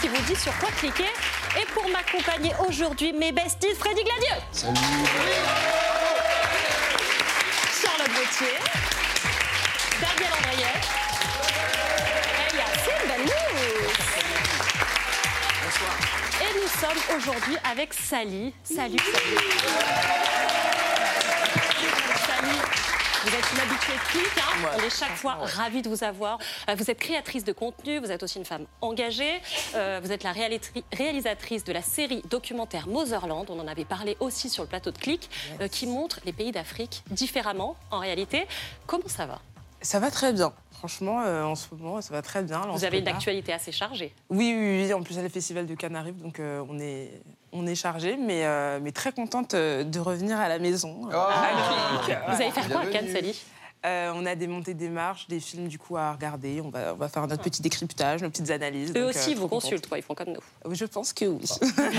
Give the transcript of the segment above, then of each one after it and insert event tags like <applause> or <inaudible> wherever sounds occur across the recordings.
qui vous dit sur quoi cliquer. Et pour m'accompagner aujourd'hui, mes besties, Freddy Gladieux. Salut. Charlotte Gauthier. Daniel Andriet. Et Yacine Benmousse. Et nous sommes aujourd'hui avec Sally. Salut. Sally. Vous êtes une habituée de Clic, hein on est chaque fois ravis de vous avoir. Euh, Vous êtes créatrice de contenu, vous êtes aussi une femme engagée. Euh, vous êtes la réalisatrice de la série documentaire Motherland, on en avait parlé aussi sur le plateau de Clic, euh, qui montre les pays d'Afrique différemment en réalité. Comment ça va? Ça va très bien. Franchement, euh, en ce moment, ça va très bien. Là, Vous avez une actualité assez chargée. Oui, oui, oui. En plus, il y a le festival de Cannes arrive, donc on est, on est chargé, mais, euh, mais très contente euh, de revenir à la maison. à Clic. Vous allez faire quoi à. Cannes, Sally Euh, on a des montées des marches, des films du coup à regarder. On va, on va faire notre petit décryptage, nos petites analyses. Eux donc, aussi euh, vous consultent, quoi, ils font comme nous. Oui, Je pense que oui.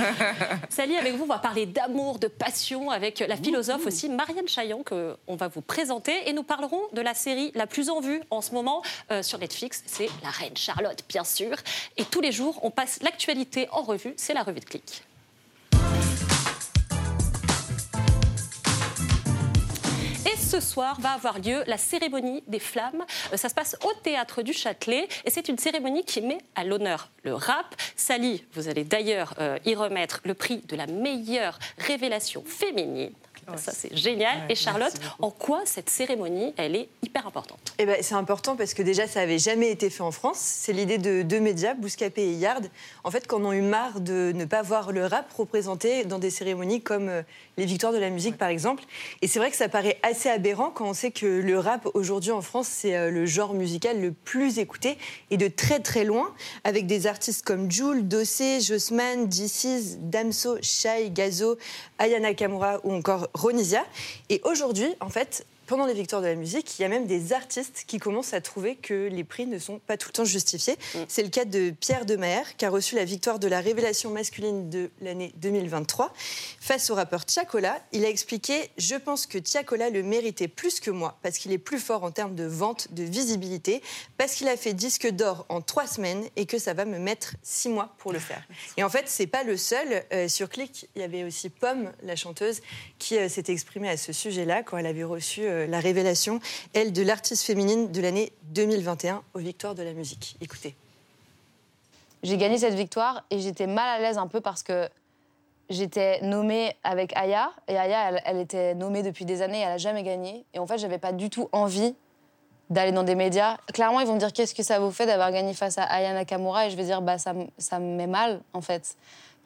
<laughs> Sally, avec vous, on va parler d'amour, de passion avec la philosophe aussi Marianne Chaillon que on va vous présenter et nous parlerons de la série la plus en vue en ce moment euh, sur Netflix, c'est La Reine Charlotte bien sûr. Et tous les jours, on passe l'actualité en revue, c'est la revue de clic. Ce soir va avoir lieu la cérémonie des flammes. Euh, Ça se passe au théâtre du Châtelet et c'est une cérémonie qui met à l'honneur le rap. Sally, vous allez d'ailleurs euh, y remettre le prix de la meilleure révélation féminine. Ça, c'est génial. Ouais, et Charlotte, en quoi cette cérémonie, elle est hyper importante? Eh ben, c'est important parce que déjà, ça n'avait jamais été fait en France. C'est l'idée de deux médias, Bouscapé et Yard, en fait, qu'on a eu marre de ne pas voir le rap représenté dans des cérémonies comme euh, les Victoires de la musique, par exemple. Et c'est vrai que ça paraît assez aberrant quand on sait que le rap, aujourd'hui en France, c'est euh, le genre musical le plus écouté et de très très loin, avec des artistes comme Jules, Dossé, Jossman, DC's, Damso, Shai, Gazo, Aya Nakamura ou encore Ronisia. Et aujourd'hui, en fait, pendant les victoires de la musique, il y a même des artistes qui commencent à trouver que les prix ne sont pas tout le temps justifiés. C'est le cas de Pierre Demaer, qui a reçu la victoire de la révélation masculine de l'année 2023. Face au rappeur Tiakola, il a expliqué Je pense que Tiakola le méritait plus que moi, parce qu'il est plus fort en termes de vente, de visibilité, parce qu'il a fait disque d'or en trois semaines et que ça va me mettre six mois pour le faire. <laughs> Et en fait, c'est pas le seul. Euh, sur Click, il y avait aussi Pomme, la chanteuse, qui euh, s'était exprimée à ce sujet-là quand elle avait reçu euh, la révélation, elle, de l'artiste féminine de l'année 2021 aux Victoires de la musique. Écoutez. J'ai gagné cette victoire et j'étais mal à l'aise un peu parce que j'étais nommée avec Aya et Aya, elle, était nommée depuis des années, elle a jamais gagné. Et en fait, j'avais pas du tout envie d'aller dans des médias. Clairement, ils vont me dire qu'est-ce que ça vous fait d'avoir gagné face à Aya Nakamura? Et je vais dire bah ça, ça me met mal en fait.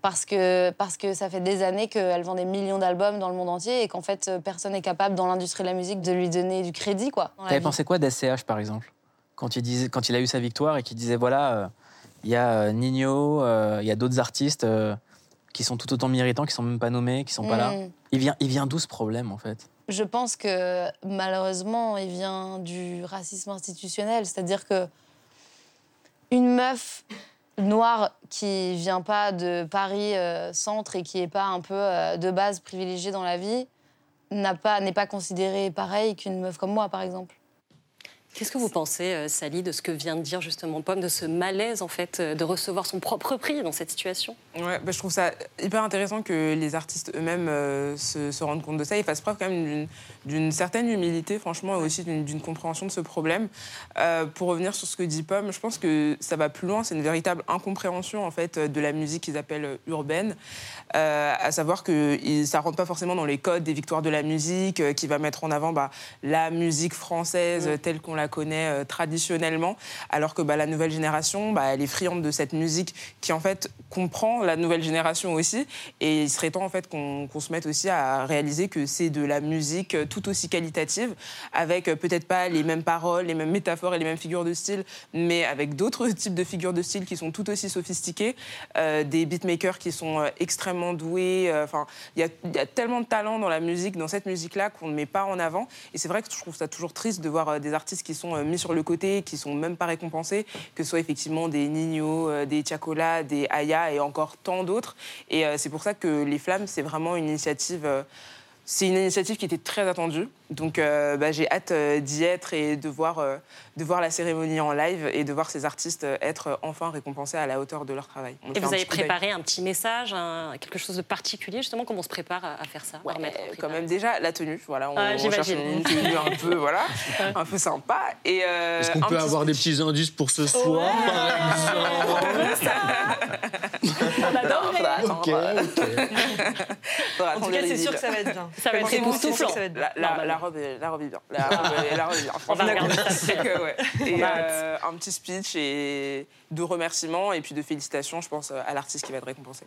Parce que, parce que ça fait des années qu'elle vend des millions d'albums dans le monde entier et qu'en fait, euh, personne n'est capable dans l'industrie de la musique de lui donner du crédit. quoi. T'avais pensé quoi d'ACH par exemple? Quand il, disait, quand il a eu sa victoire et qu'il disait voilà, euh, il y a euh, Nino, euh, il y a d'autres artistes euh, qui sont tout autant méritants, qui sont même pas nommés, qui sont pas là. Mm. Il vient, il vient d'où ce problème en fait? Je pense que malheureusement, il vient du racisme institutionnel, c'est-à-dire que une meuf noire qui vient pas de Paris euh, centre et qui est pas un peu euh, de base privilégiée dans la vie n'a pas n'est pas considérée pareil qu'une meuf comme moi par exemple. Qu'est-ce que vous pensez, euh, Sally, de ce que vient de dire justement Pomme, de ce malaise en fait euh, de recevoir son propre prix dans cette situation? Ouais, bah, je trouve ça hyper intéressant que les artistes eux-mêmes euh, se, se rendent compte de ça et fassent preuve quand même d'une- certaine humilité, franchement, et aussi d'une compréhension de ce problème. Euh, pour revenir sur ce que dit Pomme, je pense que ça va plus loin. C'est une véritable incompréhension en fait de la musique qu'ils appellent urbaine, Euh, à savoir que ça rentre pas forcément dans les codes des victoires de la musique, qui va mettre en avant bah, la musique française euh, telle qu'on la connaît euh, traditionnellement, alors que bah, la nouvelle génération, bah, elle est friande de cette musique qui en fait comprend la nouvelle génération aussi. Et il serait temps en fait qu'on se mette aussi à réaliser que c'est de la musique euh, tout aussi qualitative, avec euh, peut-être pas les mêmes paroles, les mêmes métaphores et les mêmes figures de style, mais avec d'autres <laughs> types de figures de style qui sont tout aussi sophistiquées, des beatmakers qui sont extrêmement doués. Enfin, il y, y a tellement de talent dans la musique, dans cette musique-là, qu'on ne met pas en avant. Et c'est vrai que je trouve ça toujours triste de voir des artistes qui sont euh, mis sur le côté, qui sont même pas récompensés, que ce soit effectivement des Nino, euh, des Tiakola, des Aya et encore tant d'autres. Et euh, c'est pour ça que les Flammes, c'est vraiment une initiative. C'est une initiative qui était très attendue. Donc euh, bah, j'ai hâte euh, d'y être et de voir, euh, de voir la cérémonie en live et de voir ces artistes être enfin récompensés à la hauteur de leur travail. et vous avez préparé un petit message, quelque chose de particulier justement Comment on se prépare à, faire ça Quand même déjà la tenue, voilà, on, ah, cherche une tenue un peu, voilà, <laughs> un peu sympa. Est-ce qu'on peut avoir des petits indices pour ce soir, par exemple? <laughs> Ok, <laughs> en tout cas, c'est sûr que ça va être bien. Ça va être époustouflant. La, la, robe est, la robe est bien. La robe, la robe est bien. <laughs> On va regarder ça. Que, ouais. <laughs> Et euh, un petit speech et de remerciements et puis de félicitations, je pense, à l'artiste qui va être récompensé.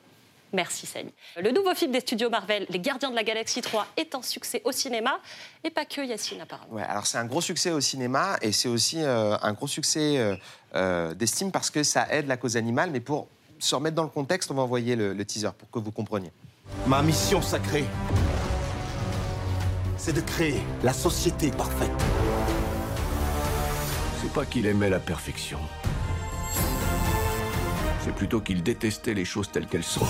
Merci Sally. Le nouveau film des studios Marvel, Les Gardiens de la Galaxie 3, est un succès au cinéma et pas que Yacine apparemment. Ouais, alors c'est un gros succès au cinéma et c'est aussi euh, un gros succès euh, euh, d'estime parce que ça aide la cause animale. Mais pour se remettre dans le contexte, on va envoyer le, le teaser pour que vous compreniez. Ma mission sacrée, c'est de créer la société parfaite. C'est pas qu'il aimait la perfection. C'est plutôt qu'il détestait les choses telles qu'elles sont.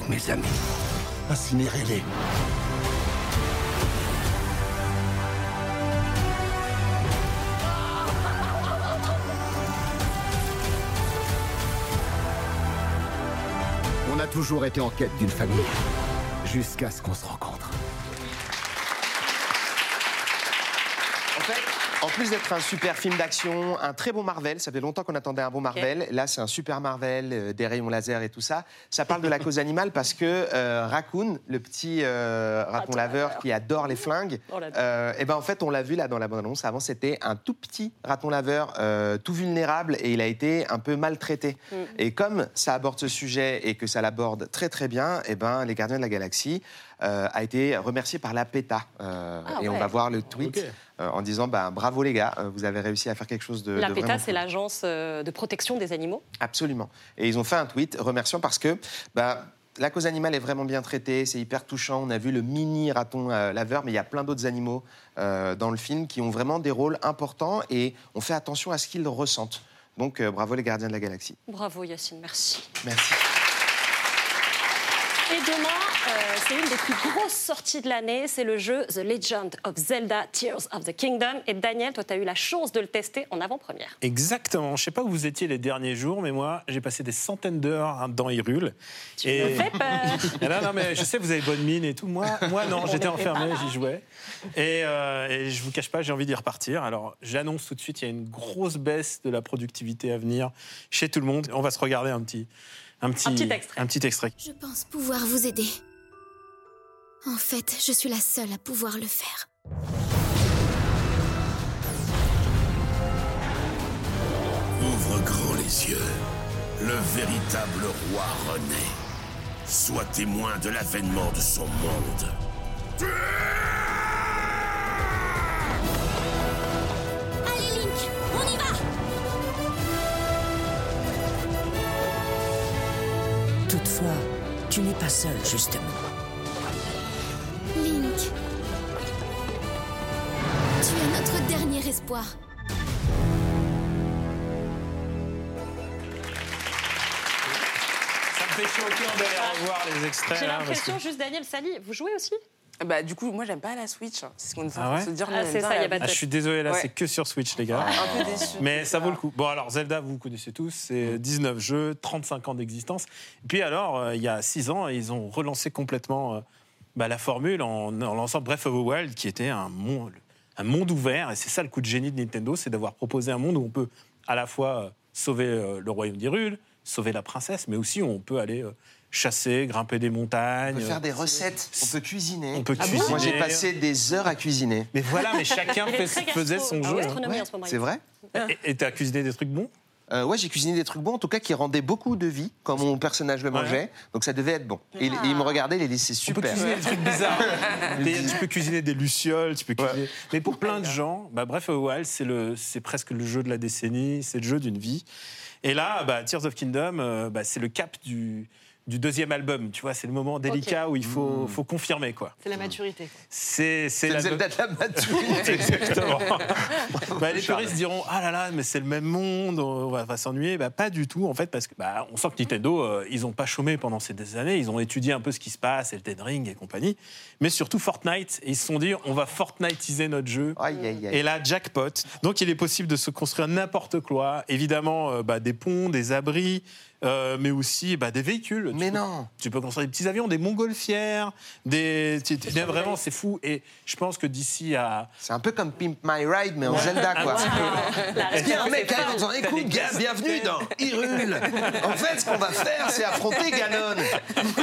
De mes amis. Incinérez-les. On a toujours été en quête d'une famille. Jusqu'à ce qu'on se rencontre. Plus d'être un super film d'action, un très bon Marvel, ça fait longtemps qu'on attendait un bon Marvel. Là, c'est un super Marvel, euh, des rayons laser et tout ça. Ça parle de la cause animale parce que euh, Raccoon, le petit euh, raton laveur qui adore les flingues, et eh ben en fait, on l'a vu là dans la bande-annonce. Avant, c'était un tout petit raton laveur, tout vulnérable, et il a été un peu maltraité. Mm. Et comme ça aborde ce sujet et que ça l'aborde très très bien, et eh ben les Gardiens de la Galaxie euh, a été remercié par la PETA. Euh, ah et on va voir le tweet en disant bah, bravo les gars, vous avez réussi à faire quelque chose de. La PETA, c'est l'agence de protection des animaux Absolument. Et ils ont fait un tweet remerciant parce que. Bah, la cause animale est vraiment bien traitée, c'est hyper touchant. On a vu le mini raton laveur, mais il y a plein d'autres animaux dans le film qui ont vraiment des rôles importants et on fait attention à ce qu'ils ressentent. Donc bravo les gardiens de la galaxie. Bravo Yacine, merci. Merci. Et demain, euh, c'est une des plus grosses sorties de l'année. C'est le jeu The Legend of Zelda Tears of the Kingdom. Et Daniel, toi, tu as eu la chance de le tester en avant-première. Exactement. Je ne sais pas où vous étiez les derniers jours, mais moi, j'ai passé des centaines d'heures dans Hyrule. Tu et... me fais peur. <laughs> non, non, mais je sais, vous avez bonne mine et tout. Moi, moi non, j'étais enfermé, j'y jouais. Et, euh, et je vous cache pas, j'ai envie d'y repartir. Alors, j'annonce tout de suite, il y a une grosse baisse de la productivité à venir chez tout le monde. On va se regarder un petit un petit, extrait. Un petit extrait. Je pense pouvoir vous aider. En fait, je suis la seule à pouvoir le faire. Ouvre grand les yeux. Le véritable roi renaît. Sois témoin de l'avènement de son monde. Toutefois, tu n'es pas seul, justement. Tu es notre dernier espoir. Ça me fait chaud au cœur d'aller revoir les extraits. J'ai l'impression, juste Daniel Sally, vous jouez aussi? Bah, du coup, moi, j'aime pas la Switch. C'est ce qu'on ah se dire. Ah, c'est ça, y a pas de... ah, je suis désolé, là, c'est que sur Switch, les gars. un peu déçu. Mais ça vaut le coup. Bon, alors, Zelda, vous connaissez tous, c'est 19 jeux, 35 ans d'existence. Puis alors, euh, il y a 6 ans, ils ont relancé complètement euh, bah, la formule en, en, lançant Breath of the Wild, qui était un monde, un monde ouvert. Et c'est ça le coup de génie de Nintendo, c'est d'avoir proposé un monde où on peut à la fois euh, sauver le royaume d'Hyrule, sauver la princesse, mais aussi on peut aller chasser, grimper des montagnes. On peut faire des recettes, on peut cuisiner. On peut cuisiner. Moi, j'ai passé des heures à cuisiner. Mais voilà, mais chacun <laughs> faisait son ah jeu. Hein. C'est vrai? Et tu as cuisiné des trucs bons? Euh, ouais, j'ai cuisiné des trucs bons, en tout cas qui rendaient beaucoup de vie quand mon personnage le mangeait. Donc ça devait être bon. Et, il me regardait, il dit super. Tu peux cuisiner des trucs bizarres. <laughs> tu peux cuisiner des lucioles, tu peux cuisiner... Mais pour plein de gens, bah, bref, Wild, c'est presque le jeu de la décennie, c'est le jeu d'une vie. Et là, bah, Tears of Kingdom, euh, bah, c'est le cap du, du deuxième album. Tu vois, c'est le moment délicat où il faut, faut confirmer, quoi. C'est la maturité. C'est Zelda de la maturité. <laughs> Exactement. <laughs> bah, les puristes diront ah là là mais c'est le même monde on va, va s'ennuyer bah pas du tout en fait parce que bah, on sent que Nintendo euh, ils ont pas chômé pendant ces des années ils ont étudié un peu ce qui se passe Elden Ring et compagnie mais surtout Fortnite et ils se sont dit on va Fortniteiser notre jeu Aïe, aïe, aïe. et là jackpot donc il est possible de se construire n'importe quoi évidemment euh, bah, des ponts des abris euh, mais aussi bah, des véhicules. Mais tu peux, non. Tu peux construire des petits avions, des montgolfières, des. tu- tu- mais vraiment, c'est fou. Et je pense que d'ici à. C'est un peu comme Pimp My Ride, mais en Zelda, quoi. <laughs> Il y a un mec qui arrive en Écoute, gars, bienvenue dans Hyrule. En fait, ce qu'on va faire, c'est affronter Ganon. <laughs>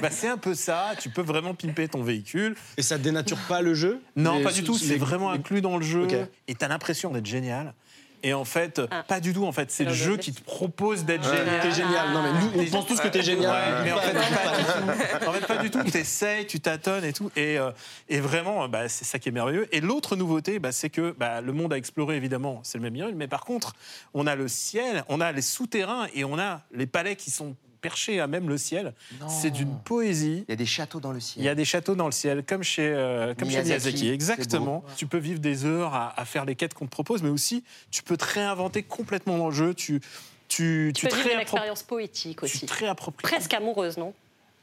Bah, c'est un peu ça. Tu peux vraiment pimper ton véhicule. Et ça dénature pas le jeu? Non, pas du tout. C'est vraiment inclus dans le jeu. Et t'as l'impression d'être génial. Et en fait, Ah. pas du tout. En fait, c'est le jeu qui te propose d'être Ouais, génial. T'es génial. Non, mais nous, on pense tous que t'es génial. Ouais, mais en fait, Pas- du tout. <laughs> En fait, pas du tout. T'essayes, tu tâtonnes et tout. Et, euh, et vraiment, bah, c'est ça qui est merveilleux. Et l'autre nouveauté, bah, c'est que bah, le monde à explorer, évidemment, c'est le même Hyrule. Mais par contre, on a le ciel, on a les souterrains et on a les palais qui sont perchés à même le ciel. C'est d'une poésie. Il y a des châteaux dans le ciel. Il y a des châteaux dans le ciel, comme chez, euh, comme chez Miyazaki, Exactement. Tu peux vivre des heures à, à faire les quêtes qu'on te propose, mais aussi tu peux te réinventer complètement dans le jeu. Tu, tu, Tu peux te vivre une expérience poétique aussi. te réappropries. Presque amoureuse, non?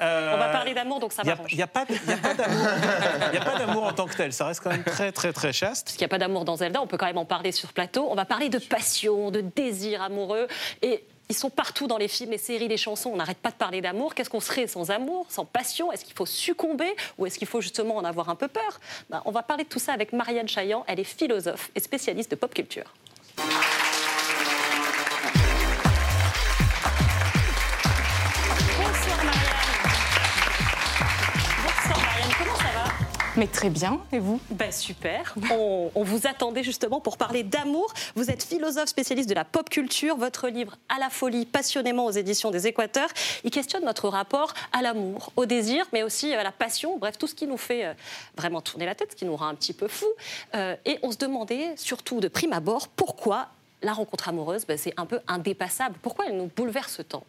Euh, On va parler d'amour, donc ça Il n'y a, m'arrange. il y a pas de- il y a pas d'amour. Il y a pas d'amour en tant que tel. Ça reste quand même très, très, très chaste. Parce qu'il n'y a pas d'amour dans Zelda, on peut quand même en parler sur plateau. On va parler de passion, de désir amoureux. Et ils sont partout dans les films, les séries, les chansons. On n'arrête pas de parler d'amour. Qu'est-ce qu'on serait sans amour, sans passion? Est-ce qu'il faut succomber ou est-ce qu'il faut justement en avoir un peu peur? Ben, On va parler de tout ça avec Marianne Chaillan. Elle est philosophe et spécialiste de pop culture. Mais très bien, et vous? Ben super. On, vous attendait justement pour parler d'amour. Vous êtes philosophe spécialiste de la pop culture. Votre livre À la folie, passionnément aux éditions des Équateurs, il questionne notre rapport à l'amour, au désir, mais aussi à la passion. Bref, tout ce qui nous fait euh, vraiment tourner la tête, ce qui nous rend un petit peu fou. Euh, et on se demandait surtout de prime abord pourquoi la rencontre amoureuse, ben, c'est un peu indépassable. Pourquoi elle nous bouleverse tant?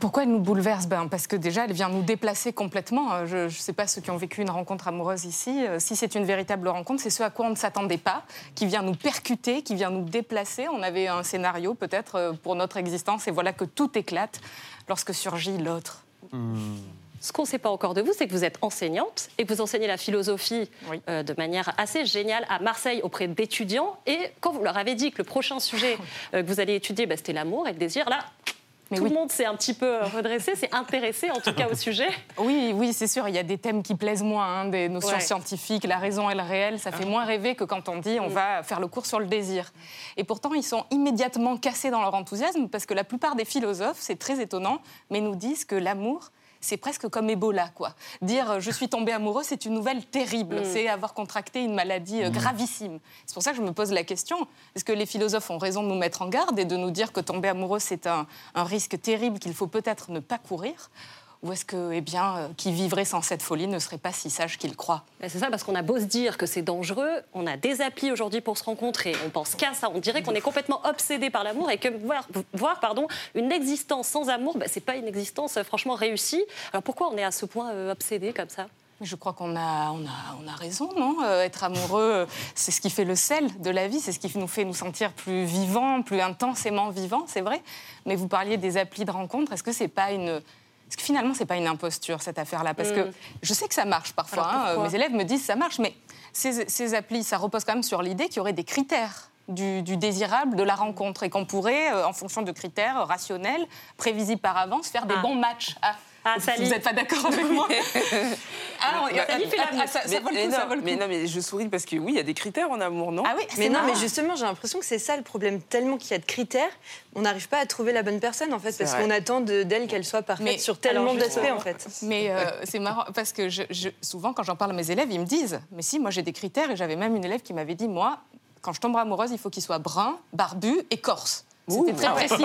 Pourquoi elle nous bouleverse ben, Parce que déjà, elle vient nous déplacer complètement. Euh, Je ne sais pas ceux qui ont vécu une rencontre amoureuse ici. euh, Si c'est une véritable rencontre, c'est ce à quoi on ne s'attendait pas, qui vient nous percuter, qui vient nous déplacer. On avait un scénario peut-être euh, pour notre existence et voilà que tout éclate lorsque surgit l'autre. Ce qu'on ne sait pas encore de vous, c'est que vous êtes enseignante et que vous enseignez la philosophie Oui. euh, de manière assez géniale à Marseille auprès d'étudiants. Et quand vous leur avez dit que le prochain sujet <laughs> euh, que vous allez étudier, bah, c'était l'amour et le désir, là, Mais tout oui. le monde s'est un petit peu redressé, s'est intéressé en tout cas au sujet. <laughs> Oui, oui, c'est sûr. Il y a des thèmes qui plaisent moins, hein, des notions Ouais. scientifiques, la raison et le réel. Ça fait moins rêver que quand on dit on va faire le cours sur le désir. Et pourtant, ils sont immédiatement cassés dans leur enthousiasme parce que la plupart des philosophes, c'est très étonnant, mais nous disent que l'amour. C'est presque comme Ebola, quoi. Dire euh, je suis tombé amoureux, c'est une nouvelle terrible. Mm. C'est avoir contracté une maladie euh, gravissime. C'est pour ça que je me pose la question est-ce que les philosophes ont raison de nous mettre en garde et de nous dire que tomber amoureux, c'est un, un risque terrible qu'il faut peut-être ne pas courir? Ou est-ce que, eh bien, euh, qui vivrait sans cette folie ne serait pas si sage qu'il croit Bah, C'est ça, parce qu'on a beau se dire que c'est dangereux, on a des applis aujourd'hui pour se rencontrer, on pense qu'à ça, on dirait qu'on est complètement obsédé par l'amour et que voir, voir pardon, une existence sans amour, bah, c'est pas une existence euh, franchement réussie. Alors pourquoi on est à ce point euh, obsédé comme ça? Je crois qu'on a, on a, on a raison, non? Euh, Être amoureux, c'est ce qui fait le sel de la vie, c'est ce qui nous fait nous sentir plus vivants, plus intensément vivants, c'est vrai. Mais vous parliez des applis de rencontre, est-ce que c'est pas une... Est-ce que finalement, c'est pas une imposture, cette affaire-là Parce que Mm. je sais que ça marche parfois. Hein, pourquoi mes élèves me disent ça marche, mais ces, ces applis, ça repose quand même sur l'idée qu'il y aurait des critères du, du désirable de la rencontre et qu'on pourrait, euh, en fonction de critères euh, rationnels, prévisibles par avance, faire des Ah. bons matchs. Ah, Ah, vous n'êtes pas d'accord avec moi Ah, <laughs> Bah, Sally fait la ah, ça, ça mais, vaut le mais coup, non, ça vaut le mais coup. non, mais je souris parce que oui, il y a des critères en amour, non? Ah oui, Mais c'est non, mais justement, j'ai l'impression que c'est ça le problème. Tellement qu'il y a de critères, on n'arrive pas à trouver la bonne personne, en fait, parce qu'on attend de- d'elle qu'elle soit parfaite Mais- sur tellement d'aspects, en fait. Mais euh, c'est marrant parce que je, je- souvent, quand j'en parle à mes élèves, ils me disent Mais si, moi j'ai des critères. Et j'avais même une élève qui m'avait dit Moi, quand je tomberai amoureuse, il faut qu'il soit brun, barbu et corse. C'était très précis. <laughs>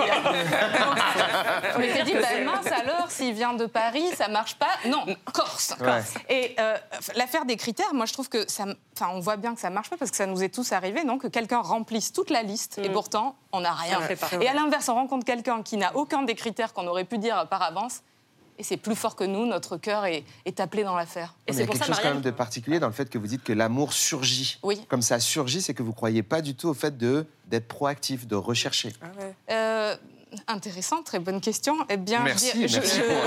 On m'était dit, bah, mince alors, s'il vient de Paris, ça marche pas? Non, Corse. Ouais. Et euh, l'affaire des critères, moi je trouve que ça, enfin, on voit bien que ça marche pas parce que ça nous est tous arrivé, non Que quelqu'un remplisse toute la liste et pourtant on n'a rien. Ça fait pas. Et à l'inverse, on rencontre quelqu'un qui n'a aucun des critères qu'on aurait pu dire par avance. Et c'est plus fort que nous, notre cœur est, est appelé dans l'affaire. Et Il y c'est a pour quelque ça, chose quand même de particulier dans le fait que vous dites que l'amour surgit. Oui. Comme ça surgit, c'est que vous croyez pas du tout au fait d'être proactif, de rechercher. Euh, intéressant, très bonne question. Eh bien, Merci, je- je- merci, je- pour-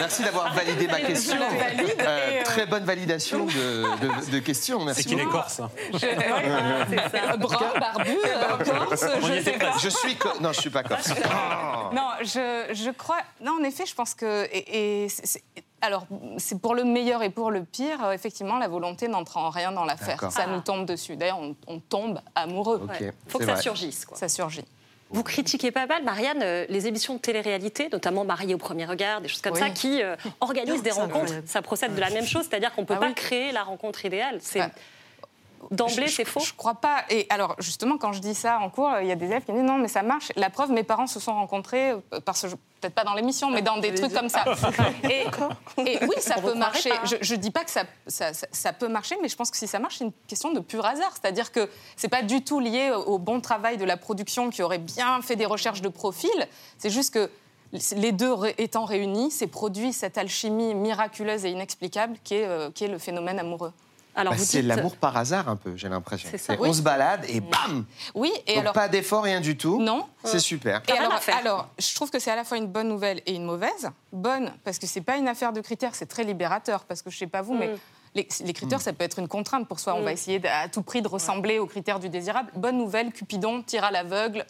merci d'avoir validé ma Je question. valide Euh, et, euh, Très bonne validation de, de- de questions. Merci. C'est qu'il est corse. hein. je- Brun, barbu, euh, corse, je était sais pas. Je suis co- non, je suis pas corse. <laughs> Oh. Non, je, je crois. Non, en effet, je pense que. Et, et c'est- c'est- alors, c'est pour le meilleur et pour le pire, euh, effectivement, la volonté n'entre en rien dans l'affaire. D'accord. Ça nous tombe dessus. D'ailleurs, on, on tombe amoureux. Ouais. Faut que ça vrai. surgisse. Quoi. Ça surgit. Vous critiquez pas mal, Marianne, euh, les émissions de télé-réalité, notamment Mariée au premier regard, des choses comme Oui. ça, qui euh, organisent des rencontres. incroyable. Ça procède de la même chose, c'est-à-dire qu'on ne peut Ah pas oui. créer la rencontre idéale. C'est Ouais. D'emblée, c'est faux. Je crois pas. Et alors, justement, quand je dis ça en cours, il y a des élèves qui disent non, mais ça marche. La preuve, mes parents se sont rencontrés, euh, parce que je- peut-être pas dans l'émission, mais dans des trucs comme ça. <laughs> Et, et oui, ça peut marcher. Je, je dis pas que ça, ça, ça- ça peut marcher, mais je pense que si ça marche, c'est une question de pur hasard. C'est-à-dire que c'est pas du tout lié au, bon travail de la production qui aurait bien fait des recherches de profil. C'est juste que les deux étant réunis, c'est produit cette alchimie miraculeuse et inexplicable qui est, euh, qui est le phénomène amoureux. Alors, Bah, c'est dites- l'amour par hasard un peu, j'ai l'impression. C'est ça. C'est- Oui. On se balade et bam Oui, et Donc alors. pas d'effort, rien du tout. Non. C'est super. Et alors, je trouve que c'est à la fois une bonne nouvelle et une mauvaise. Bonne, parce que c'est pas une affaire de critères, c'est très libérateur. Parce que je sais pas vous, mais Mm. les, les critères, ça peut être une contrainte pour soi. On va essayer de- à tout prix de ressembler aux critères du désirable. Bonne nouvelle, Cupidon tire à l'aveugle.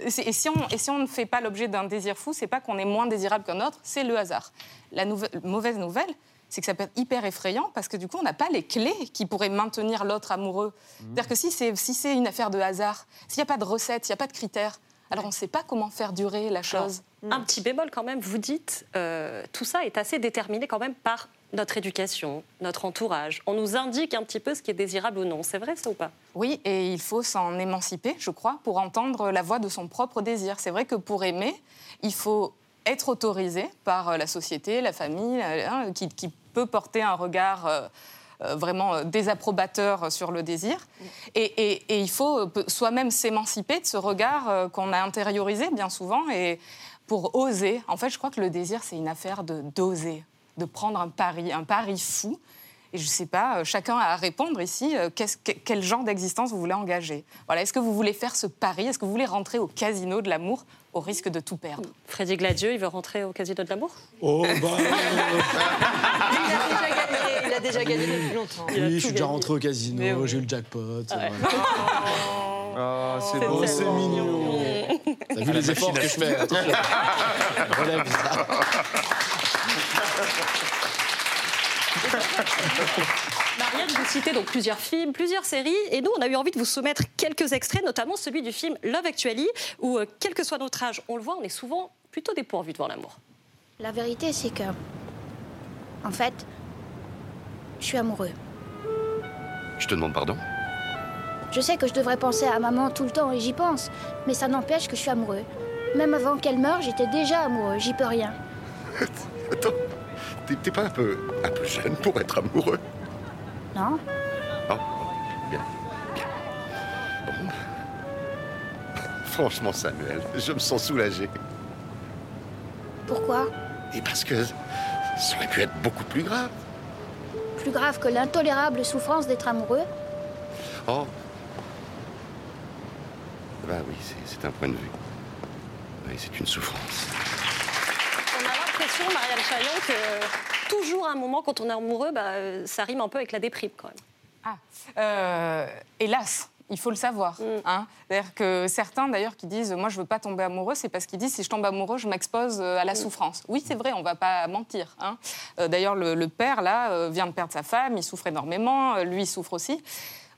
Et si, on, et si on ne fait pas l'objet d'un désir fou, c'est pas qu'on est moins désirable qu'un autre, c'est le hasard. La mauvaise nouvelle, c'est que ça peut être hyper effrayant parce que du coup, on n'a pas les clés qui pourraient maintenir l'autre amoureux. C'est-à-dire que si c'est si c'est une affaire de hasard, s'il n'y a pas de recette, s'il n'y a pas de critères, alors on ne sait pas comment faire durer la Alors, chose. Un petit bémol quand même, vous dites, euh, tout ça est assez déterminé quand même par notre éducation, notre entourage. On nous indique un petit peu ce qui est désirable ou non. C'est vrai ça ou pas? Oui, et il faut s'en émanciper, je crois, pour entendre la voix de son propre désir. C'est vrai que pour aimer, il faut être autorisé par euh, la société, la famille, hein, qui, qui peut porter un regard euh, euh, vraiment euh, désapprobateur sur le désir. Et, il faut soi-même s'émanciper de ce regard qu'on a intériorisé bien souvent. Et pour oser, en fait, je crois que le désir, c'est une affaire de d'oser, de prendre un pari, un pari fou. Et je ne sais pas, chacun a à répondre ici, quel genre d'existence vous voulez engager. Voilà, Est-ce que vous voulez faire ce pari? Est-ce que vous voulez rentrer au casino de l'amour? Au risque de tout perdre Freddy Gladieux, il veut rentrer au casino de l'amour? Oh, bah. <laughs> Il a déjà gagné, il a déjà gagné depuis longtemps. Oui, je suis déjà rentré au casino, oui. j'ai eu le jackpot. Ah ouais. Oh, c'est C'est beau. C'est mignon. T'as vu les efforts que je fais attention. Relève ça. <laughs> Marianne, vous citez donc plusieurs films, plusieurs séries, et nous, on a eu envie de vous soumettre quelques extraits, notamment celui du film Love Actually, où, euh, quel que soit notre âge, on le voit, on est souvent plutôt dépourvu devant l'amour. La vérité, c'est que. En fait. Je suis amoureux. Je te demande pardon? Je sais que je devrais penser à maman tout le temps et j'y pense, mais ça n'empêche que je suis amoureux. Même avant qu'elle meure, j'étais déjà amoureux, j'y peux rien. <laughs> Attends, t'es t'es pas un peu, un peu jeune pour être amoureux? Non Oh, bien, bien. Bon. Franchement, Samuel, je me sens soulagé. Pourquoi? Et parce que ça aurait pu être beaucoup plus grave. Plus grave que l'intolérable souffrance d'être amoureux? Oh. Bah oui, c'est- c'est un point de vue. Oui, c'est une souffrance. On a l'impression, Marianne Chaillon, que toujours à un moment, quand on est amoureux, bah, euh, ça rime un peu avec la déprime quand même. Ah, euh, hélas, il faut le savoir. hein. C'est-à-dire que certains, d'ailleurs, qui disent Moi, je veux pas tomber amoureux, c'est parce qu'ils disent Si je tombe amoureux, je m'expose euh, à la souffrance. Oui, c'est vrai, on va pas mentir. hein. Euh, d'ailleurs, le, le père, là, vient de perdre sa femme, il souffre énormément, lui, il souffre aussi.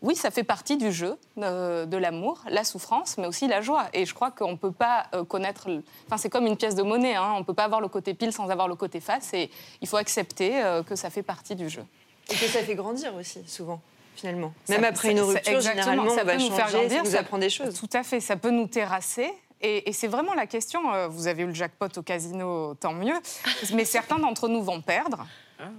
Oui, ça fait partie du jeu euh, de l'amour, la souffrance, mais aussi la joie. Et je crois qu'on ne peut pas euh, connaître. le- Enfin, c'est comme une pièce de monnaie. hein. On ne peut pas avoir le côté pile sans avoir le côté face. Et il faut accepter euh, que ça fait partie du jeu. Et que ça fait grandir aussi, souvent, finalement. Ça- Même après une ça- ça- rupture, généralement, ça on va peut nous faire changer, ça grandir, nous ça- apprend des choses. Tout à fait, ça peut nous terrasser. Et, c'est vraiment la question. Vous avez eu le jackpot au casino, tant mieux. Mais certains d'entre nous vont perdre.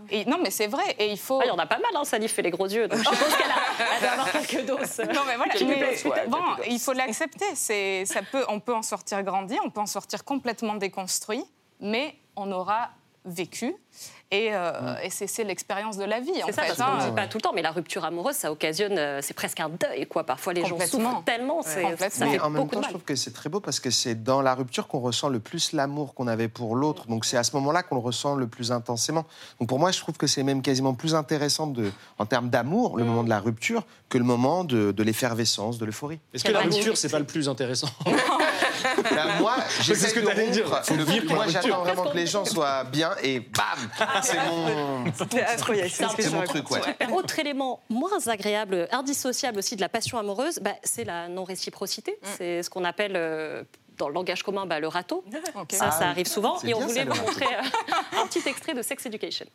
Et, non, mais c'est vrai. Et il faut. Ah, Il y en a pas mal, hein, Salif fait les gros yeux. Donc je pense qu'elle a, elle avoir <laughs> quelques doses. Non, mais voilà. Mais- doses, ouais, bon, il faut l'accepter. C'est, ça peut, on peut en sortir grandi, on peut en sortir complètement déconstruit, mais on aura vécu. Et, euh, et c'est, l'expérience de la vie, en C'est ça, fait. parce qu'on ne hein. dit pas tout le temps, mais la rupture amoureuse, ça occasionne, euh, c'est presque un deuil, quoi. Parfois, les gens souffrent tellement, c'est, ça Mais fait en même beaucoup temps, je trouve que c'est très beau parce que c'est dans la rupture qu'on ressent le plus l'amour qu'on avait pour l'autre. Donc c'est à ce moment-là qu'on le ressent le plus intensément. Donc pour moi, je trouve que c'est même quasiment plus intéressant de, en termes d'amour, le moment de la rupture, que le moment de, de l'effervescence, de l'euphorie. Est-ce que la rupture, c'est pas le plus intéressant? <laughs> <laughs> Ben, moi, C'est j'essaie ce que de t'allais dire. rompre. Faut Le- vivre moi, j'attends vraiment que les gens soient bien et bam, c'est mon. C'est mon truc, ouais. Autre élément moins agréable, indissociable aussi de la passion amoureuse, bah, c'est la non-réciprocité. C'est ce qu'on appelle euh, dans le langage commun bah, le râteau. <laughs> Ça, Ah ça arrive souvent. Et on bien, voulait vous montrer euh, <laughs> un petit extrait de Sex Education.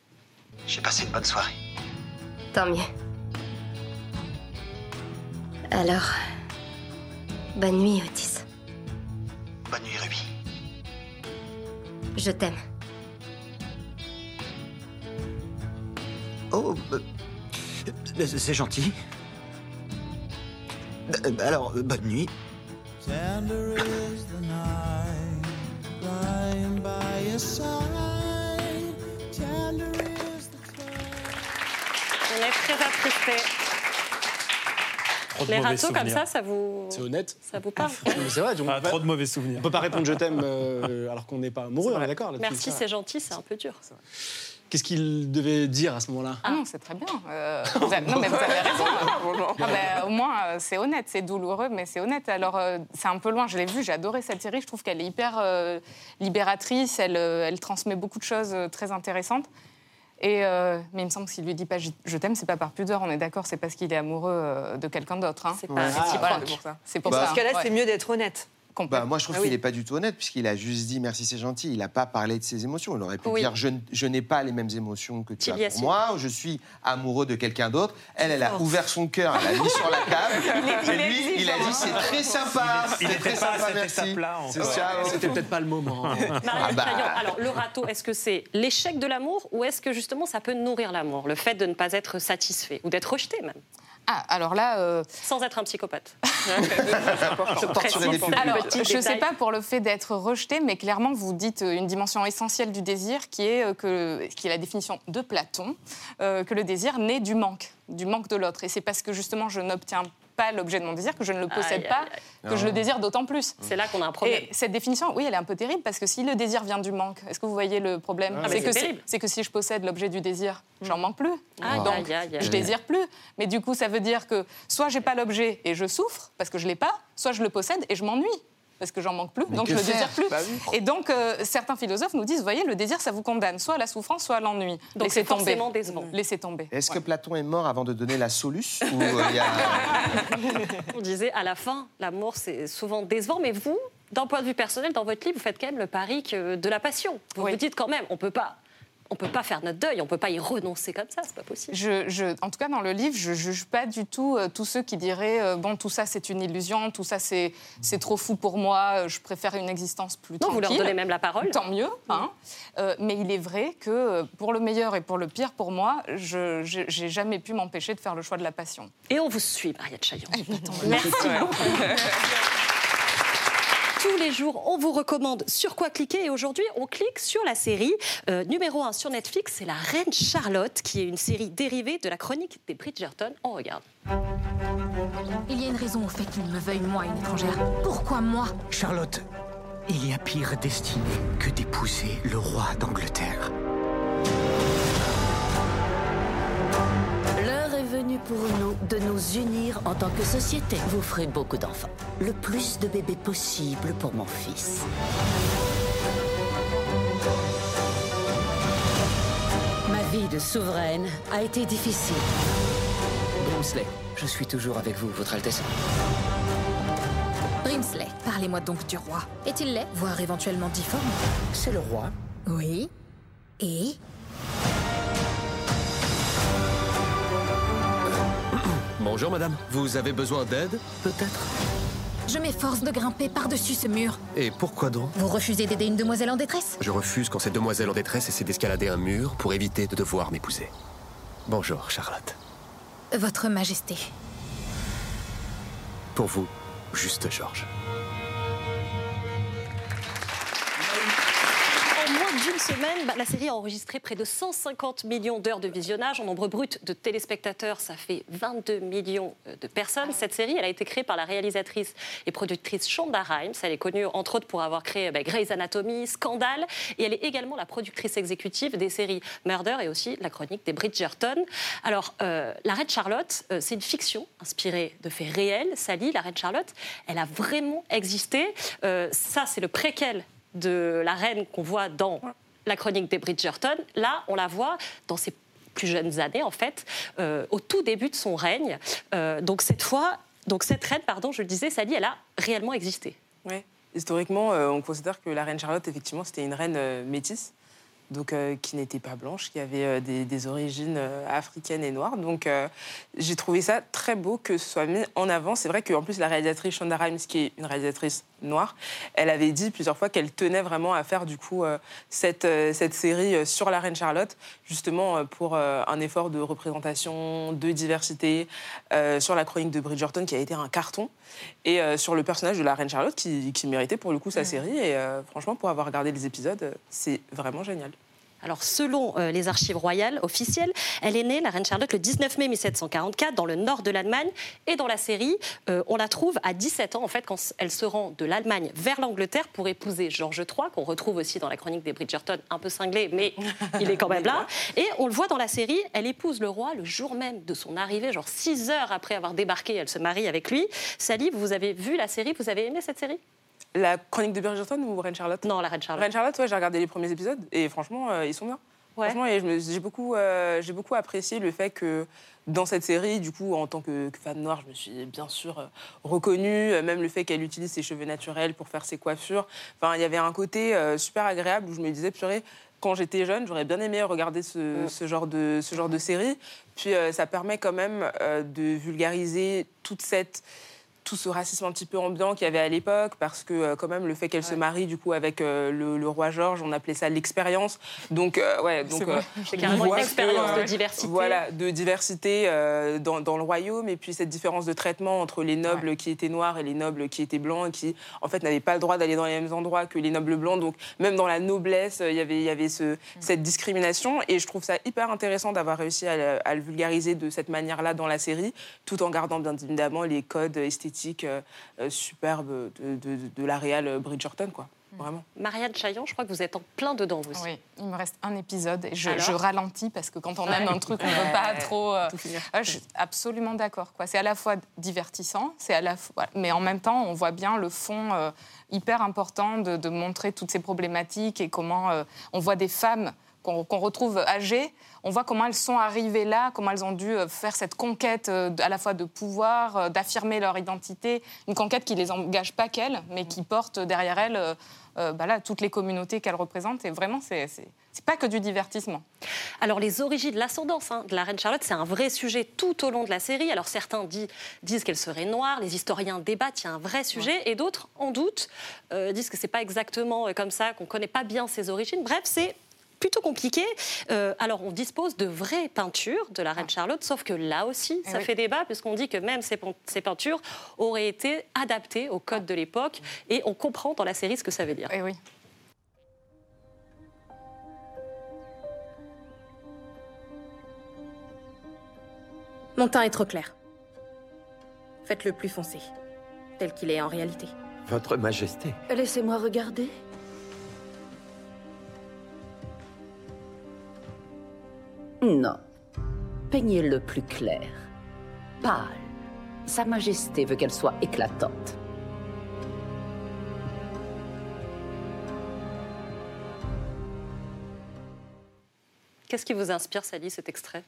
J'ai passé une bonne soirée. Tant mieux. Alors, bonne nuit, Otis. Bonne nuit, Ruby. Je t'aime. Oh, euh, euh, c'est gentil. Euh, Alors, euh, bonne nuit. Tender is the night, lying by your side. Tender is the On est très attristés. Trop de Les mauvais râteaux comme ça, ça vous. C'est honnête. Ça vous parle <laughs> C'est vrai, on Ah, trop de mauvais souvenirs. on peut pas répondre je t'aime <laughs> euh, alors qu'on n'est pas amoureux, on est d'accord. Merci, c'est gentil, c'est un peu dur. Qu'est-ce qu'il devait dire à ce moment-là Ah non, c'est très bien. Euh, vous avez- non, mais vous avez raison. <laughs> Ah ben, au moins, euh, c'est honnête. C'est douloureux, mais c'est honnête. Alors, euh, c'est un peu loin. Je l'ai vu, j'ai adoré cette série. Je trouve qu'elle est hyper euh, libératrice. Elle, euh, elle transmet beaucoup de choses euh, très intéressantes. Et, euh, mais il me semble que s'il lui dit pas je t'aime, c'est pas par pudeur, on est d'accord, c'est parce qu'il est amoureux euh, de quelqu'un d'autre. Hein. C'est pas. Voilà, pour ça. C'est pour Bah, ça. Dans ce cas-là, ouais. c'est mieux d'être honnête. Bah, moi, je trouve Ah qu'il oui. n'est pas du tout honnête, puisqu'il a juste dit merci, c'est gentil. Il n'a pas parlé de ses émotions. Il aurait pu Oui. dire je, je n'ai pas les mêmes émotions que tu as a pour moi, ou je suis amoureux de quelqu'un d'autre. Elle, elle a ouvert son cœur, elle l'a mis sur la table. <laughs> Il est- il et lui, il a dit c'est très sympa. Il c'est très sympa, merci. C'était peut-être pas le moment. hein. <laughs> Ah bah. Alors le râteau, est-ce que c'est l'échec de l'amour ou est-ce que justement ça peut nourrir l'amour, le fait de ne pas être satisfait ou d'être rejeté même, Ah, alors là. euh, sans être un psychopathe <laughs> Je. Alors, ne sais pas pour le fait d'être rejeté, mais clairement, vous dites euh, une dimension essentielle du désir qui est, euh, que, qui est la définition de Platon, euh, que le désir naît du manque, du manque de l'autre. Et c'est parce que justement, je n'obtiens pas l'objet de mon désir, que je ne le possède Aïe, pas, aïe, aïe. que je le désire d'autant plus. C'est là qu'on a un problème. Et cette définition, oui, elle est un peu terrible parce que si le désir vient du manque, est-ce que vous voyez le problème Ah, C'est que c'est c'est terrible. c'est que si je possède l'objet du désir, j'en manque plus. Aïe, Donc, aïe, aïe, aïe. je désire plus. Mais du coup, ça veut dire que soit j'ai pas l'objet et je souffre parce que je l'ai pas, soit je le possède et je m'ennuie parce que j'en manque plus, donc je le faire désire plus. Bah oui. Et donc, euh, certains philosophes nous disent, vous voyez, le désir, ça vous condamne, soit à la souffrance, soit à l'ennui. Donc Laissez c'est tomber. forcément décevant. Laissez tomber. Est-ce que Platon est mort avant de donner la soluce ou euh, il y a... <laughs> On disait à la fin, l'amour c'est souvent décevant, mais vous, d'un point de vue personnel, dans votre livre, vous faites quand même le pari que de la passion. Vous Oui. vous dites quand même, on peut pas, on peut pas faire notre deuil, on peut pas y renoncer comme ça, c'est pas possible. Je, je- en tout cas, dans le livre, je ne juge pas du tout euh, tous ceux qui diraient euh, bon, tout ça c'est une illusion, tout ça c'est c'est trop fou pour moi, euh, je préfère une existence plus Non, vous tranquille. leur donnez même la parole. Tant mieux. hein. Euh, mais il est vrai que pour le meilleur et pour le pire, pour moi, je n'ai jamais pu m'empêcher de faire le choix de la passion. Et on vous suit, Mariette Chaillon. Merci Merci beaucoup. <laughs> Tous les jours, on vous recommande sur quoi cliquer. Et aujourd'hui, on clique sur la série euh, numéro 1 sur Netflix. C'est La Reine Charlotte, qui est une série dérivée de la chronique des Bridgerton. On regarde. Il y a une raison au fait qu'il me veuille, moi, une étrangère. Pourquoi moi? Charlotte, il y a pire destinée que d'épouser le roi d'Angleterre. Pour nous de nous unir en tant que société. Vous ferez beaucoup d'enfants. Le plus de bébés possible pour mon fils. Ma vie de souveraine a été difficile. Brimsley, je suis toujours avec vous, Votre Altesse. Brimsley, parlez-moi donc du roi. Est-il laid, voire éventuellement difforme? C'est le roi. Oui. Et? Bonjour madame, vous avez besoin d'aide Peut-être? Je m'efforce de grimper par-dessus ce mur. Et pourquoi donc? Vous refusez d'aider une demoiselle en détresse? Je refuse quand cette demoiselle en détresse essaie d'escalader un mur pour éviter de devoir m'épouser. Bonjour, Charlotte. Votre Majesté. Pour vous, juste Georges. D'une semaine, bah, la série a enregistré près de 150 millions d'heures de visionnage. En nombre brut de téléspectateurs, ça fait 22 millions euh, de personnes. Cette série, elle a été créée par la réalisatrice et productrice Shonda Rhimes. Elle est connue entre autres pour avoir créé bah, Grey's Anatomy, Scandale, et elle est également la productrice exécutive des séries Murder et aussi la chronique des Bridgerton. Alors, euh, la Reine Charlotte, euh, c'est une fiction inspirée de faits réels. Sally, la Reine Charlotte, elle a vraiment existé. Ça, c'est le préquel de la reine qu'on voit dans la chronique des Bridgerton. Là, on la voit dans ses plus jeunes années, en fait, euh, au tout début de son règne. Euh, donc cette fois, donc cette reine, pardon, je le disais, Sally, elle a réellement existé. Ouais. Historiquement, euh, on considère que la reine Charlotte, effectivement, c'était une reine métisse, donc euh, qui n'était pas blanche, qui avait euh, des, des origines euh, africaines et noires. Donc j'ai trouvé ça très beau que ce soit mis en avant. C'est vrai qu'en plus, la réalisatrice Shonda Rhimes, qui est une réalisatrice noire, elle avait dit plusieurs fois qu'elle tenait vraiment à faire du coup cette, cette série sur la reine Charlotte, justement pour un effort de représentation, de diversité, sur la chronique de Bridgerton qui a été un carton, et sur le personnage de la reine Charlotte qui, qui méritait pour le coup sa série. Et franchement, pour avoir regardé les épisodes, c'est vraiment génial. Alors, selon euh, les archives royales officielles, elle est née, la reine Charlotte, le 19 mai 1744, dans le nord de l'Allemagne. Et dans la série, euh, on la trouve à 17 ans, en fait, quand elle se rend de l'Allemagne vers l'Angleterre pour épouser George III, qu'on retrouve aussi dans la chronique des Bridgerton, un peu cinglé, mais il est quand même <laughs> là. Et on le voit dans la série, elle épouse le roi le jour même de son arrivée, genre 6 heures après avoir débarqué, elle se marie avec lui. Sally, vous avez vu la série, vous avez aimé cette série La chronique de Bridgerton ou Reine Charlotte? Non, la Reine Charlotte. Reine Charlotte, ouais, j'ai regardé les premiers épisodes et franchement, euh, ils sont bien. Franchement, et j'ai beaucoup, euh, j'ai beaucoup apprécié le fait que dans cette série, du coup, en tant que, que femme noire, je me suis bien sûr euh, reconnue. Même le fait qu'elle utilise ses cheveux naturels pour faire ses coiffures. Enfin, il y avait un côté super agréable où je me disais, purée, quand j'étais jeune, j'aurais bien aimé regarder ce, ce genre, de, ce genre de série. Puis euh, ça permet quand même euh, de vulgariser toute cette tout ce racisme un petit peu ambiant qu'il y avait à l'époque, parce que euh, quand même le fait qu'elle se marie du coup avec euh, le, le roi George, on appelait ça l'expérience. Donc euh, ouais, donc C'est carrément une expérience de diversité. Voilà, de diversité dans, dans le royaume, et puis cette différence de traitement entre les nobles qui étaient noirs et les nobles qui étaient blancs, et qui en fait n'avaient pas le droit d'aller dans les mêmes endroits que les nobles blancs. Donc même dans la noblesse, il y avait il y avait ce, cette discrimination, et je trouve ça hyper intéressant d'avoir réussi à, à le vulgariser de cette manière-là dans la série, tout en gardant bien évidemment les codes esthétiques euh, euh, superbes de, de, de la réal Bridgerton, quoi. Vraiment. Marianne Chaillon, je crois que vous êtes en plein dedans, vous aussi. Oui, il me reste un épisode et je, ralentis parce que quand on Ouais. aime un truc, on ne veut pas trop. euh, je suis absolument d'accord. quoi. C'est à la fois divertissant, c'est à la fois, mais en même temps, on voit bien le fond euh, hyper important de, de montrer toutes ces problématiques et comment euh, on voit des femmes qu'on qu'on retrouve âgées. On voit comment elles sont arrivées là, comment elles ont dû euh, faire cette conquête euh, à la fois de pouvoir, euh, d'affirmer leur identité, une conquête qui les engage pas qu'elles, mais qui porte derrière elles euh, bah là, toutes les communautés qu'elles représentent. Et vraiment, c'est c'est- pas que du divertissement. Alors les origines, l'ascendance hein, de la reine Charlotte, c'est un vrai sujet tout au long de la série. Alors certains dit- disent qu'elle serait noire, les historiens débattent, il y a un vrai sujet, et d'autres en doutent, euh, disent que c'est pas exactement comme ça, qu'on connaît pas bien ses origines. Bref, c'est plutôt compliqué. Euh, alors, on dispose de vraies peintures de la reine Charlotte, sauf que là aussi, Eh ça oui. fait débat, puisqu'on dit que même ces, peintures auraient été adaptées au code de l'époque, et on comprend dans la série ce que ça veut dire. Et Eh oui. Mon teint est trop clair. Faites-le plus foncé, tel qu'il est en réalité. Votre Majesté. Laissez-moi regarder. Non. Peignez-le plus clair. Pâle. Sa Majesté veut qu'elle soit éclatante. Qu'est-ce qui vous inspire, Sally, cet extrait?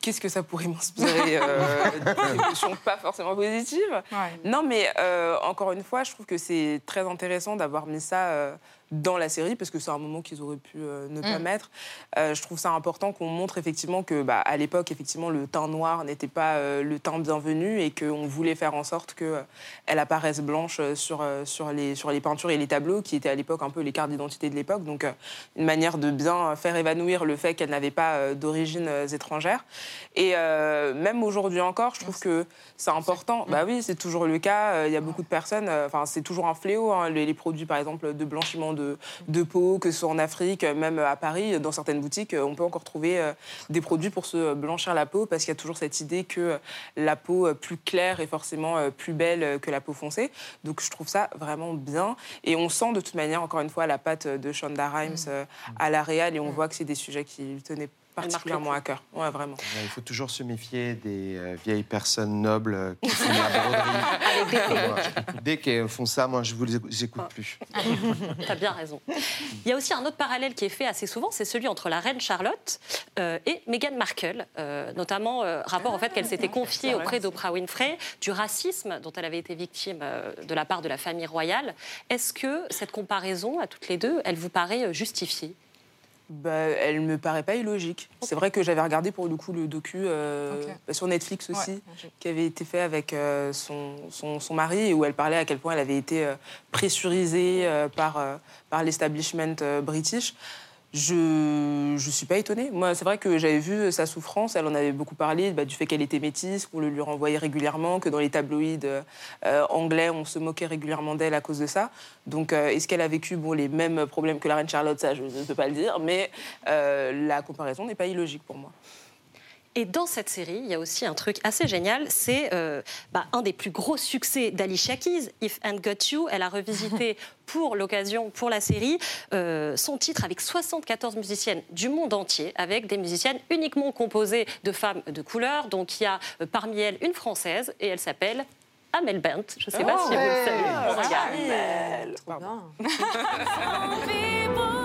Qu'est-ce que ça pourrait m'inspirer euh, <laughs> Des pas forcément positives? Non, mais euh, encore une fois, je trouve que c'est très intéressant d'avoir mis ça euh, dans la série, parce que c'est un moment qu'ils auraient pu euh, ne pas Mm. mettre. Euh, je trouve ça important qu'on montre effectivement que, bah, à l'époque, effectivement, le teint noir n'était pas euh, le teint bienvenu et qu'on voulait faire en sorte qu'elle apparaisse blanche sur, sur, les, sur les peintures et les tableaux, qui étaient à l'époque un peu les cartes d'identité de l'époque. Donc, une manière de bien faire évanouir le fait qu'elle n'avait pas d'origine étrangère. Et même aujourd'hui encore, je trouve que c'est important. Bah oui, c'est toujours le cas. Il y a beaucoup de personnes, enfin, c'est toujours un fléau, hein, les, les produits, par exemple, de blanchiment de, de peau, que ce soit en Afrique, même à Paris, dans certaines boutiques, on peut encore trouver euh, des produits pour se blanchir la peau, parce qu'il y a toujours cette idée que la peau euh, plus claire est forcément euh, plus belle que la peau foncée. Donc je trouve ça vraiment bien. Et on sent de toute manière, encore une fois, la patte de Shonda Rhimes euh, à la réal, et on voit que c'est des sujets qui lui tenaient particulièrement à cœur. Ouais, vraiment. Il faut toujours se méfier des euh, vieilles personnes nobles euh, qui font la broderie. <laughs> Dès qu'elles font ça, moi, je vous les éc- écoute plus. <laughs> T'as bien raison. Il y a aussi un autre parallèle qui est fait assez souvent, c'est celui entre la reine Charlotte euh, et Meghan Markle, euh, notamment euh, rapport au fait qu'elle s'était confiée auprès d'Oprah Winfrey du racisme dont elle avait été victime euh, de la part de la famille royale. Est-ce que cette comparaison à toutes les deux, elle vous paraît justifiée? Bah, elle me paraît pas illogique. C'est vrai que j'avais regardé pour le coup le docu euh, bah, sur Netflix aussi, Ouais, qui avait été fait avec euh, son, son, son mari, et où elle parlait à quel point elle avait été euh, pressurisée par, par l'establishment british. Je ne suis pas étonnée. Moi, c'est vrai que j'avais vu sa souffrance. Elle en avait beaucoup parlé bah, du fait qu'elle était métisse, qu'on le lui renvoyait régulièrement, que dans les tabloïds euh, anglais, on se moquait régulièrement d'elle à cause de ça. Donc, euh, est-ce qu'elle a vécu bon, les mêmes problèmes que la reine Charlotte? Ça, je ne peux pas le dire. Mais euh, la comparaison n'est pas illogique pour moi. Et dans cette série, il y a aussi un truc assez génial, c'est euh, bah, un des plus gros succès d'Alicia Keys, If and Got You. Elle a revisité <laughs> pour l'occasion, pour la série, euh, son titre avec 74 musiciennes du monde entier, avec des musiciennes uniquement composées de femmes de couleur. Donc il y a euh, parmi elles une française et elle s'appelle Amel Bent. Je ne sais pas Oh, si vous le savez. On regarde. Amel. <laughs> <laughs>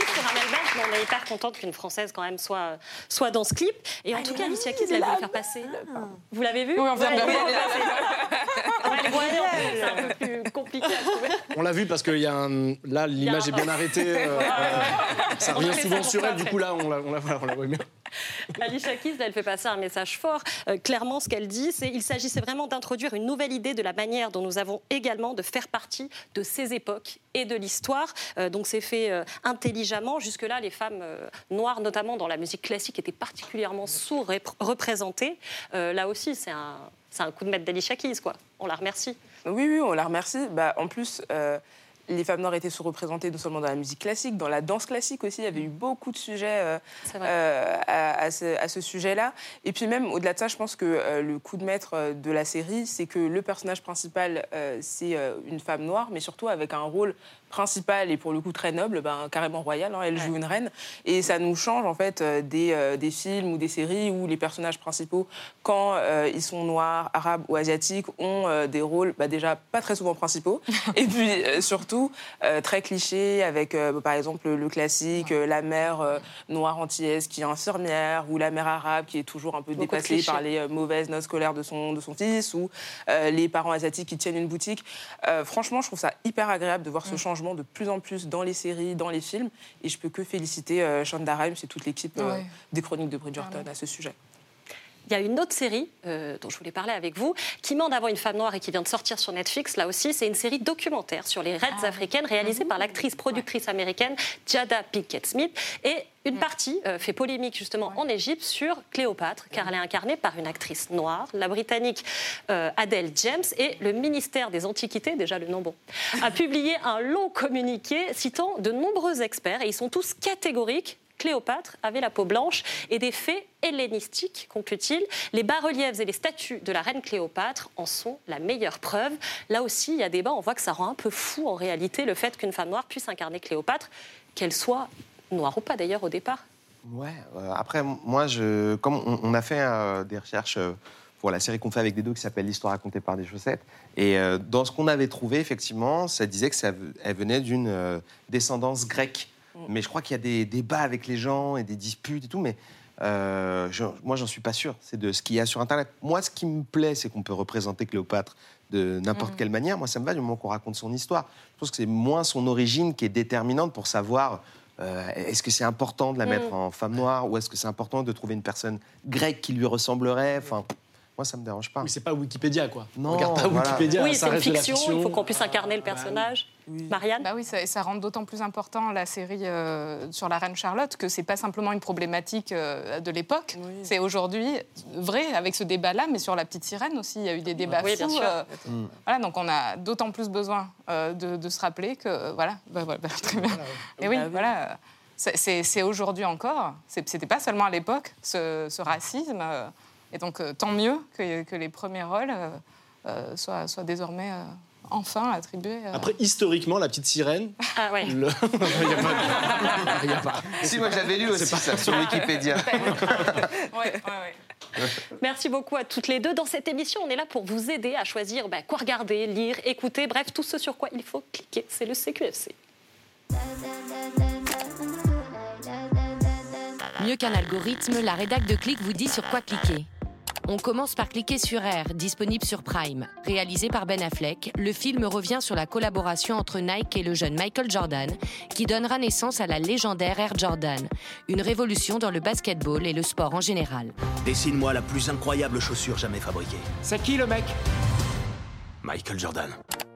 pour Amel Bent, mais on est hyper contente qu'une Française quand même soit, soit dans ce clip. Et en tout cas, Alicia Keys, elle le faire passer. Vous l'avez vu Oui, on vient de Ouais, le c'est un peu plus compliqué à trouver. On l'a vu parce que y a un... là, l'image est bien arrêtée. euh, euh, ça revient souvent sur elle, du coup, là, on la, on la, voilà, on la voit bien. Alicia Keys, elle fait passer un message fort. Euh, clairement, ce qu'elle dit, c'est il s'agissait vraiment d'introduire une nouvelle idée de la manière dont nous avons également de faire partie de ces époques et de l'histoire. Euh, donc c'est fait euh, intelligemment. Jusque-là, les femmes noires, notamment dans la musique classique, étaient particulièrement sous-représentées. Là aussi, c'est un, c'est un coup de maître Keys, quoi. On la remercie. Oui, oui, on la remercie. Bah, en plus, euh, les femmes noires étaient sous-représentées non seulement dans la musique classique, dans la danse classique aussi. Il y avait eu beaucoup de sujets euh, euh, à, à ce, à ce sujet-là. Et puis même, au-delà de ça, je pense que le coup de maître de la série, c'est que le personnage principal, c'est une femme noire, mais surtout avec un rôle principal et pour le coup très noble, ben, carrément royal. hein. elle joue une reine. Et ça nous change en fait euh, des, euh, des films ou des séries où les personnages principaux, quand euh, ils sont noirs, arabes ou asiatiques, ont euh, des rôles bah, déjà pas très souvent principaux. <laughs> et puis surtout très clichés avec par exemple le classique, la mère noire antillaise qui est infirmière ou la mère arabe qui est toujours un peu Beaucoup dépassée par les mauvaises notes scolaires de son, de son fils ou les parents asiatiques qui tiennent une boutique. Franchement, je trouve ça hyper agréable de voir ce changement de plus en plus dans les séries, dans les films. Et je peux que féliciter euh, Shonda Rhimes et toute l'équipe euh, Ouais. des Chroniques de Bridgerton à ce sujet. Il y a une autre série euh, dont je voulais parler avec vous, qui en avant une femme noire et qui vient de sortir sur Netflix. Là aussi, c'est une série documentaire sur les raids africaines réalisée par l'actrice productrice américaine Jada Pinkett Smith. Et une partie euh, fait polémique justement en Égypte sur Cléopâtre, car elle est incarnée par une actrice noire, la britannique euh, Adele James, et le ministère des Antiquités, déjà le nom bon, a publié un long communiqué citant de nombreux experts, et ils sont tous catégoriques. Cléopâtre avait la peau blanche et des faits hellénistiques, conclut-il. Les bas-reliefs et les statues de la reine Cléopâtre en sont la meilleure preuve. Là aussi, il y a débat. On voit que ça rend un peu fou en réalité le fait qu'une femme noire puisse incarner Cléopâtre, qu'elle soit noire ou pas d'ailleurs au départ. Ouais, euh, après, moi, je, comme on, a fait euh, des recherches euh, pour la série qu'on fait avec des dos qui s'appelle L'histoire racontée par des chaussettes, et dans ce qu'on avait trouvé, effectivement, ça disait que ça, elle venait d'une descendance grecque. Mais je crois qu'il y a des débats avec les gens et des disputes et tout, mais euh, je- moi, j'en suis pas sûr. C'est de ce qu'il y a sur Internet. Moi, ce qui me plaît, c'est qu'on peut représenter Cléopâtre de n'importe Mhm. quelle manière. Moi, ça me va du moment qu'on raconte son histoire. Je pense que c'est moins son origine qui est déterminante pour savoir euh, est-ce que c'est important de la mettre Mhm. en femme noire ou est-ce que c'est important de trouver une personne grecque qui lui ressemblerait? Enfin, moi, ça me dérange pas. Oui, c'est pas Wikipédia, quoi. Non, Regarde pas voilà. Wikipédia, oui, c'est une fiction, fiction. il faut qu'on puisse incarner le personnage. Marianne Bah oui, ça, et ça rend d'autant plus important la série euh, sur la reine Charlotte que c'est pas simplement une problématique euh, de l'époque. C'est aujourd'hui vrai avec ce débat-là, mais sur la petite sirène aussi, il y a eu des débats Oui, bien fous. sûr. euh, Mm. voilà, donc on a d'autant plus besoin euh, de, de se rappeler que voilà, bah, voilà, bah, très bien. Mais oui, voilà. euh, c'est- aujourd'hui encore. C'est- C'était pas seulement à l'époque ce, ce racisme. Et donc euh, tant mieux que, que les premiers rôles euh, euh, soient, soient désormais euh, enfin attribués. euh, Après, historiquement, la petite sirène. Ah ouais. le- <laughs> Il y a pas- il y a pas- Si, moi, j'avais lu C'est aussi pas- ça sur Wikipédia. <laughs> <laughs> Merci beaucoup à toutes les deux. Dans cette émission, on est là pour vous aider à choisir bah, quoi regarder, lire, écouter, bref, tout ce sur quoi il faut cliquer. C'est le CQFC. Mieux qu'un algorithme, la rédac de Click vous dit sur quoi cliquer. On commence par cliquer sur R, disponible sur Prime. Réalisé par Ben Affleck, le film revient sur la collaboration entre Nike et le jeune Michael Jordan, qui donnera naissance à la légendaire Air Jordan, une révolution dans le basketball et le sport en général. Dessine-moi la plus incroyable chaussure jamais fabriquée. C'est qui le mec? Michael Jordan.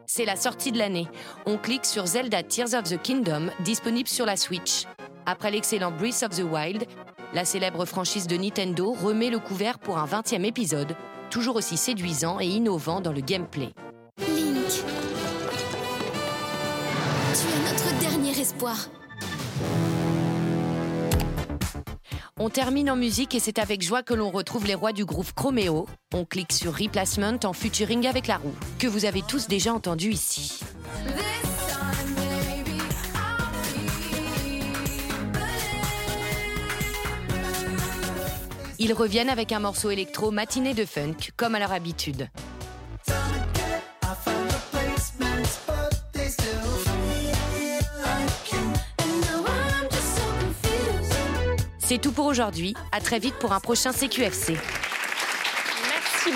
C'est la sortie de l'année. On clique sur Zelda Tears of the Kingdom, disponible sur la Switch. Après l'excellent Breath of the Wild, la célèbre franchise de Nintendo remet le couvert pour un 20e épisode, toujours aussi séduisant et innovant dans le gameplay. Link. Tu es notre dernier espoir. On termine en musique et c'est avec joie que l'on retrouve les rois du groove Chromeo. On clique sur Replacement en featuring avec la roue, que vous avez tous déjà entendu ici. Ils reviennent avec un morceau électro matinée de funk, comme à leur habitude. C'est tout pour aujourd'hui. À très vite pour un prochain CQFC.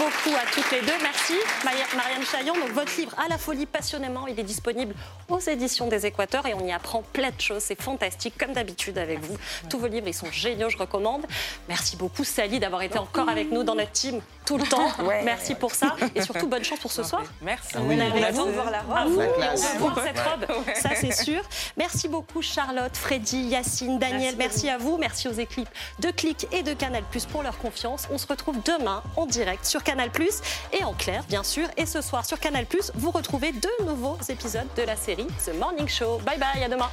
Merci beaucoup à toutes les deux. Merci Marianne Chaillon. Donc votre livre À la folie passionnément, il est disponible aux éditions des Équateurs et on y apprend plein de choses. C'est fantastique comme d'habitude avec vous. Tous vos livres, ils sont géniaux, je recommande. Merci beaucoup Sally d'avoir été encore avec nous dans notre team tout le temps. Ouais. Merci pour ça et surtout bonne chance pour ce soir. Merci. On avec On a vous. hâte de voir la robe. À vous, La et on va voir cette robe, Ouais. ça c'est sûr. Merci beaucoup Charlotte, Freddy, Yacine, Daniel. Merci, à vous. Merci aux équipes de Click et de Canal Plus pour leur confiance. On se retrouve demain en direct sur Canal Plus et en clair, bien sûr. Et ce soir sur Canal Plus, vous retrouvez deux nouveaux épisodes de la série The Morning Show. Bye bye, à demain.